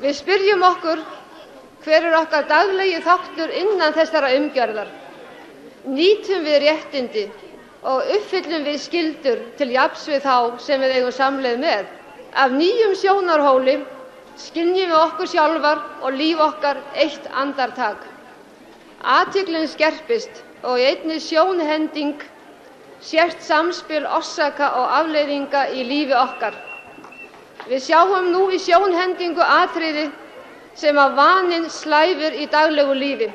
Við spyrjum okkur hver er okkar daglegi þáttur innan þessara umgjörðar. Nýtum við réttindi og uppfyllum við skildur til japs við þá sem við eigum samleið með. Af nýjum sjónarhóli skinnjum við okkur sjálfar og líf okkar eitt andartak. Atiklinn skerpist og í einni sjónhending sért samspil orsaka og afleiðinga í lífi okkar. Við sjáum nú í sjónhendingu atriði sem vaninn slæfir í daglegu lífi.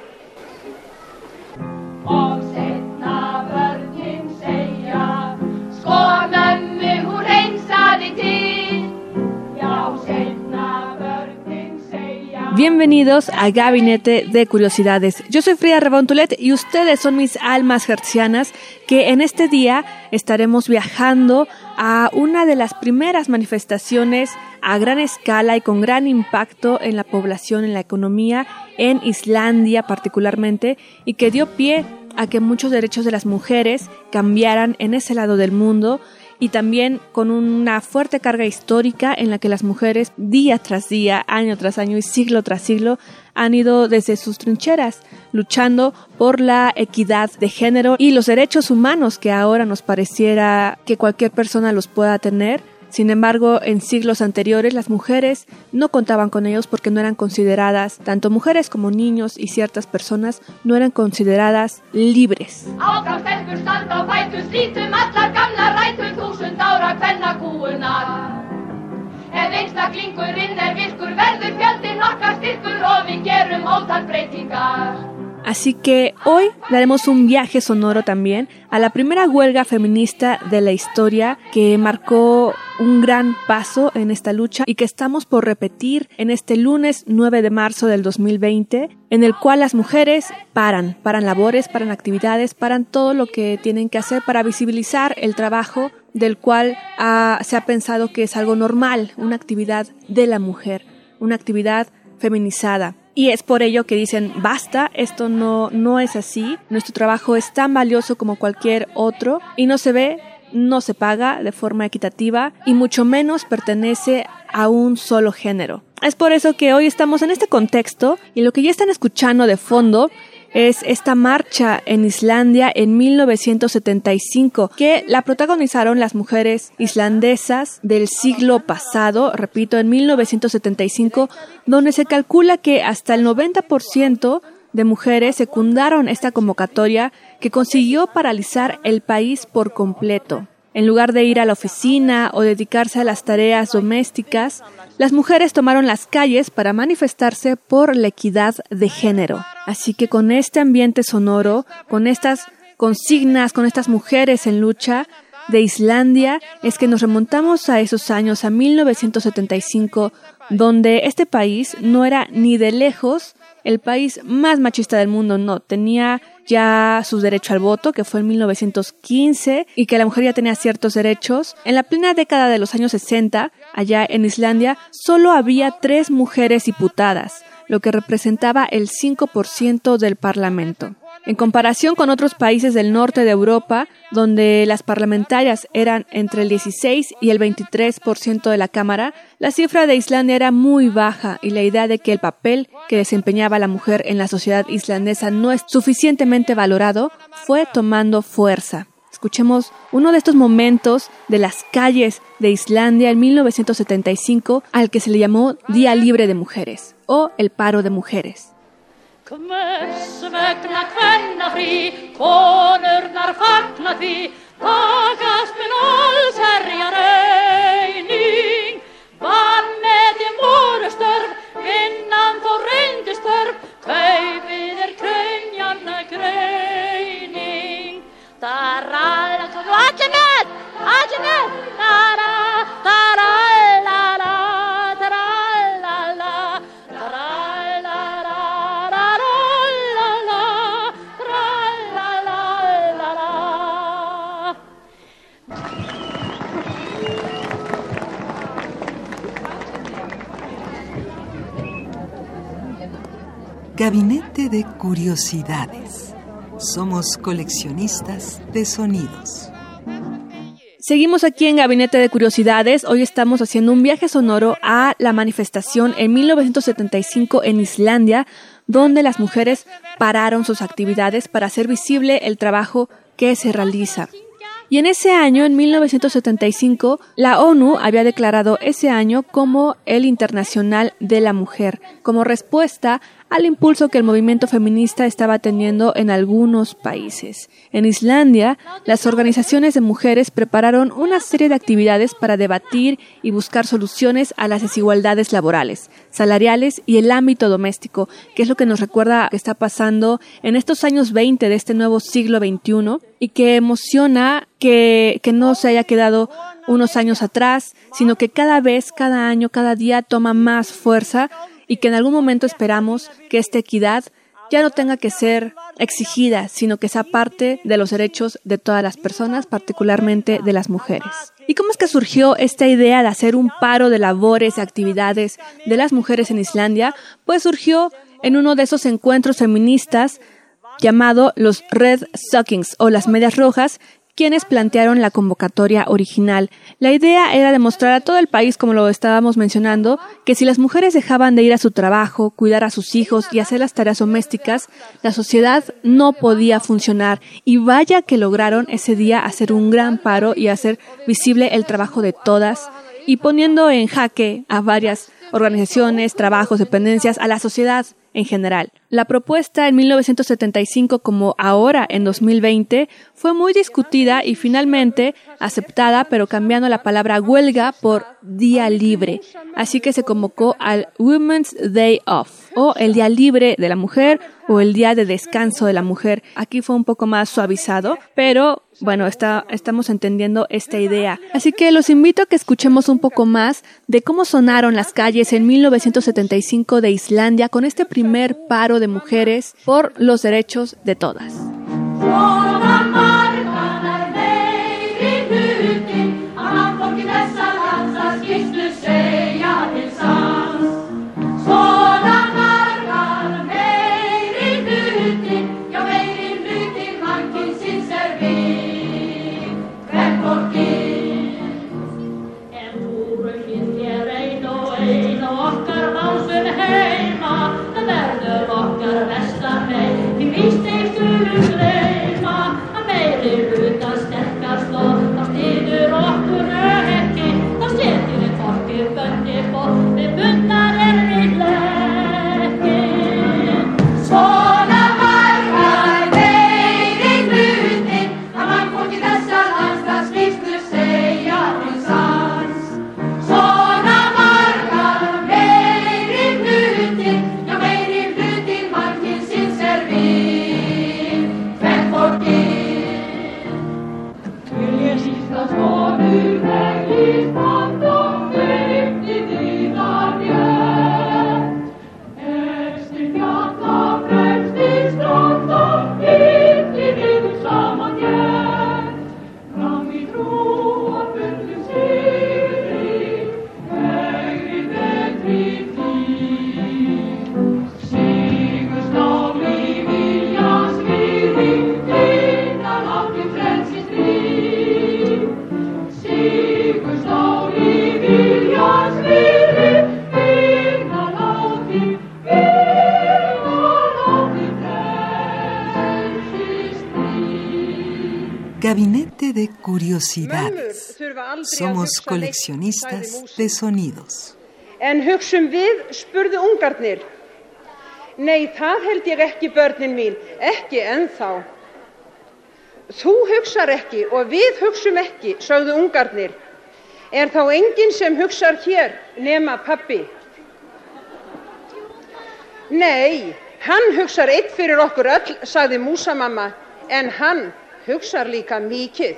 Bienvenidos a Gabinete de Curiosidades. Yo soy Frida Rebontulet y ustedes son mis almas hercianas que en este día estaremos viajando a una de las primeras manifestaciones a gran escala y con gran impacto en la población, en la economía, en Islandia particularmente, y que dio pie a que muchos derechos de las mujeres cambiaran en ese lado del mundo y también con una fuerte carga histórica en la que las mujeres día tras día, año tras año y siglo tras siglo han ido desde sus trincheras luchando por la equidad de género y los derechos humanos que ahora nos pareciera que cualquier persona los pueda tener. Sin embargo, en siglos anteriores las mujeres no contaban con ellos porque no eran consideradas, tanto mujeres como niños y ciertas personas no eran consideradas libres. Así que hoy daremos un viaje sonoro también a la primera huelga feminista de la historia que marcó un gran paso en esta lucha y que estamos por repetir en este lunes 9 de marzo del 2020, en el cual las mujeres paran, paran labores, paran actividades, paran todo lo que tienen que hacer para visibilizar el trabajo del cual ah, se ha pensado que es algo normal, una actividad de la mujer, una actividad feminizada. Y es por ello que dicen, basta, esto no, no es así, nuestro trabajo es tan valioso como cualquier otro y no se ve, no se paga de forma equitativa y mucho menos pertenece a un solo género. Es por eso que hoy estamos en este contexto y lo que ya están escuchando de fondo es esta marcha en Islandia en 1975 que la protagonizaron las mujeres islandesas del siglo pasado, repito, en 1975, donde se calcula que hasta el 90% de mujeres secundaron esta convocatoria que consiguió paralizar el país por completo. En lugar de ir a la oficina o dedicarse a las tareas domésticas, las mujeres tomaron las calles para manifestarse por la equidad de género. Así que con este ambiente sonoro, con estas consignas, con estas mujeres en lucha de Islandia, es que nos remontamos a esos años, a 1975, donde este país no era ni de lejos el país más machista del mundo, no, tenía ya su derecho al voto, que fue en 1915, y que la mujer ya tenía ciertos derechos. En la plena década de los años 60, allá en Islandia, solo había tres mujeres diputadas, lo que representaba el 5% del Parlamento. En comparación con otros países del norte de Europa, donde las parlamentarias eran entre el 16 y el 23% de la Cámara, la cifra de Islandia era muy baja y la idea de que el papel que desempeñaba la mujer en la sociedad islandesa no es suficientemente valorado fue tomando fuerza. Escuchemos uno de estos momentos de las calles de Islandia en 1975 al que se le llamó Día Libre de Mujeres o el paro de mujeres. Cymys y megna cwen a chri, conyr na'r ffagna fi, Gabinete de Curiosidades. Somos coleccionistas de sonidos. Seguimos aquí en Gabinete de Curiosidades. Hoy estamos haciendo un viaje sonoro a la manifestación en 1975 en Islandia, donde las mujeres pararon sus actividades para hacer visible el trabajo que se realiza. Y en ese año, en 1975, la ONU había declarado ese año como el Internacional de la Mujer, como respuesta al impulso que el movimiento feminista estaba teniendo en algunos países. En Islandia, las organizaciones de mujeres prepararon una serie de actividades para debatir y buscar soluciones a las desigualdades laborales, salariales y el ámbito doméstico, que es lo que nos recuerda que está pasando en estos años 20 de este nuevo siglo XXI y que emociona que, que no se haya quedado unos años atrás, sino que cada vez, cada año, cada día toma más fuerza y que en algún momento esperamos que esta equidad ya no tenga que ser exigida, sino que sea parte de los derechos de todas las personas, particularmente de las mujeres. ¿Y cómo es que surgió esta idea de hacer un paro de labores y actividades de las mujeres en Islandia? Pues surgió en uno de esos encuentros feministas llamado los Red Stockings o las medias rojas, quienes plantearon la convocatoria original. La idea era demostrar a todo el país, como lo estábamos mencionando, que si las mujeres dejaban de ir a su trabajo, cuidar a sus hijos y hacer las tareas domésticas, la sociedad no podía funcionar. Y vaya que lograron ese día hacer un gran paro y hacer visible el trabajo de todas y poniendo en jaque a varias organizaciones, trabajos, dependencias, a la sociedad en general. La propuesta en 1975 como ahora en 2020 fue muy discutida y finalmente aceptada, pero cambiando la palabra huelga por día libre. Así que se convocó al Women's Day Off, o el día libre de la mujer, o el día de descanso de la mujer. Aquí fue un poco más suavizado, pero bueno, está, estamos entendiendo esta idea. Así que los invito a que escuchemos un poco más de cómo sonaron las calles en 1975 de Islandia con este primer paro de mujeres por los derechos de todas. Gabinete de Curiosidades. Somos coleccionistas de sonidos. En hugsum við, spurðu ungarnir. Nei, það held ég ekki, börnin mín, ekki ennþá. Þú hugsar ekki og við hugsum ekki, sögðu ungarnir. Er þá enginn sem hugsar hér nema pappi? Nei, hann hugsar eitt fyrir okkur öll, sagði músamamma, en hann hugsar líka mikið.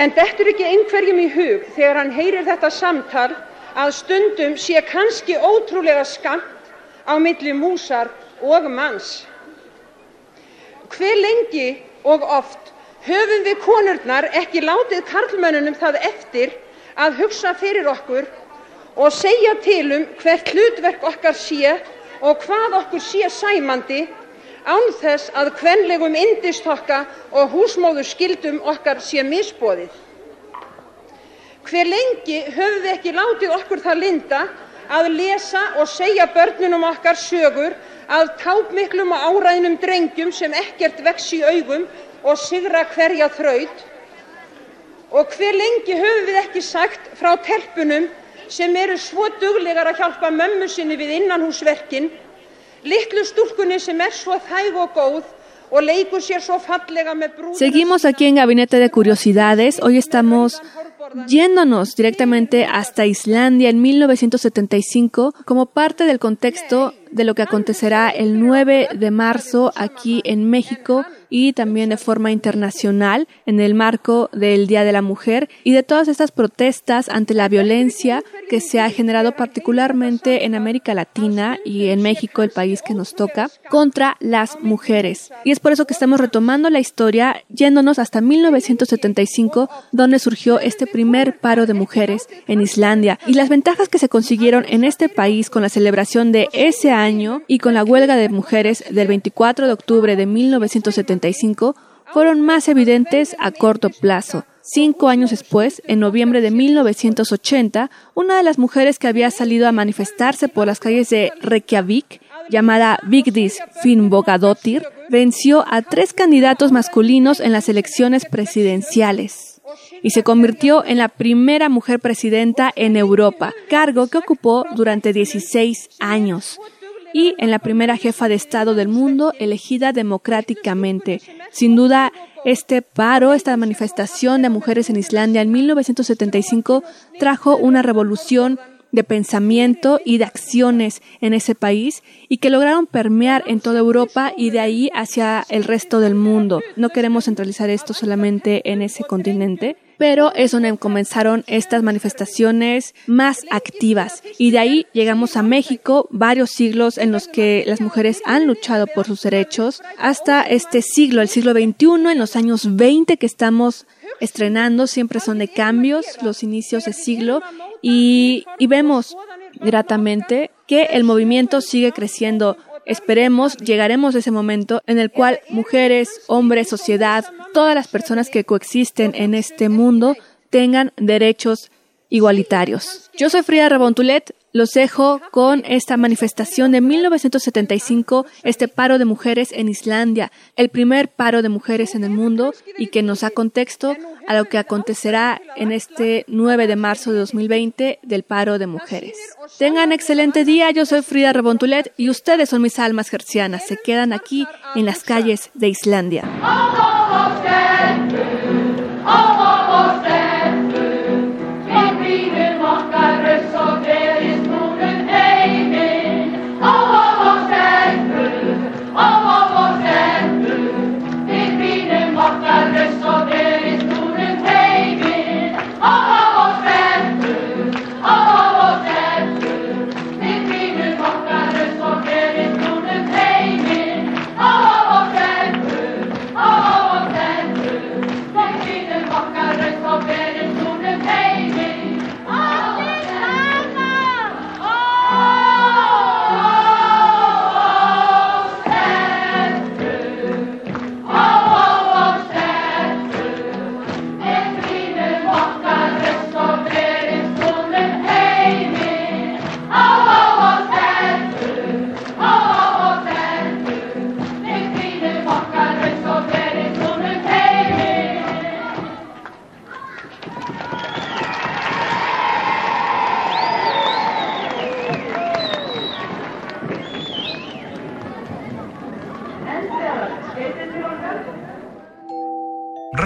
En dettur ekki einhverjum í hug þegar hann heyrir þetta samtal að stundum sé kannski ótrúlega skamt á milli músar og manns. Hver lengi og oft höfum við konurnar ekki látið karlmönnunum það eftir að hugsa fyrir okkur og segja til um hvert hlutverk okkar sé og hvað okkur sé sæmandi án þess að kvenlegum indistokka og húsmóður skildum okkar sé misbóðið. Hver lengi höfum við ekki látið okkur það linda að lesa og segja börnunum okkar sögur að tápmiklum og áræðnum drengjum sem ekkert vex í augum og sigra hverja þraut. Og hver lengi höfum við ekki sagt frá telpunum Seguimos aquí en Gabinete de Curiosidades. Hoy estamos yéndonos directamente hasta Islandia en 1975 como parte del contexto de lo que acontecerá el 9 de marzo aquí en México y también de forma internacional en el marco del Día de la Mujer y de todas estas protestas ante la violencia que se ha generado particularmente en América Latina y en México, el país que nos toca, contra las mujeres. Y es por eso que estamos retomando la historia yéndonos hasta 1975, donde surgió este primer paro de mujeres en Islandia y las ventajas que se consiguieron en este país con la celebración de ese año y con la huelga de mujeres del 24 de octubre de 1975 fueron más evidentes a corto plazo. Cinco años después, en noviembre de 1980, una de las mujeres que había salido a manifestarse por las calles de Reykjavik, llamada Vigdis Finnbogadóttir, venció a tres candidatos masculinos en las elecciones presidenciales y se convirtió en la primera mujer presidenta en Europa, cargo que ocupó durante 16 años y en la primera jefa de Estado del mundo elegida democráticamente. Sin duda, este paro, esta manifestación de mujeres en Islandia en 1975 trajo una revolución de pensamiento y de acciones en ese país y que lograron permear en toda Europa y de ahí hacia el resto del mundo. No queremos centralizar esto solamente en ese continente, pero es donde comenzaron estas manifestaciones más activas. Y de ahí llegamos a México, varios siglos en los que las mujeres han luchado por sus derechos, hasta este siglo, el siglo XXI, en los años 20 que estamos estrenando, siempre son de cambios, los inicios de siglo, y, y vemos gratamente que el movimiento sigue creciendo. Esperemos, llegaremos a ese momento en el cual mujeres, hombres, sociedad, todas las personas que coexisten en este mundo tengan derechos igualitarios. Yo soy Frida Rebontulet, los dejo con esta manifestación de 1975, este paro de mujeres en Islandia, el primer paro de mujeres en el mundo y que nos da contexto a lo que acontecerá en este 9 de marzo de 2020 del paro de mujeres. Tengan excelente día, yo soy Frida Rebontulet y ustedes son mis almas gercianas, se quedan aquí en las calles de Islandia.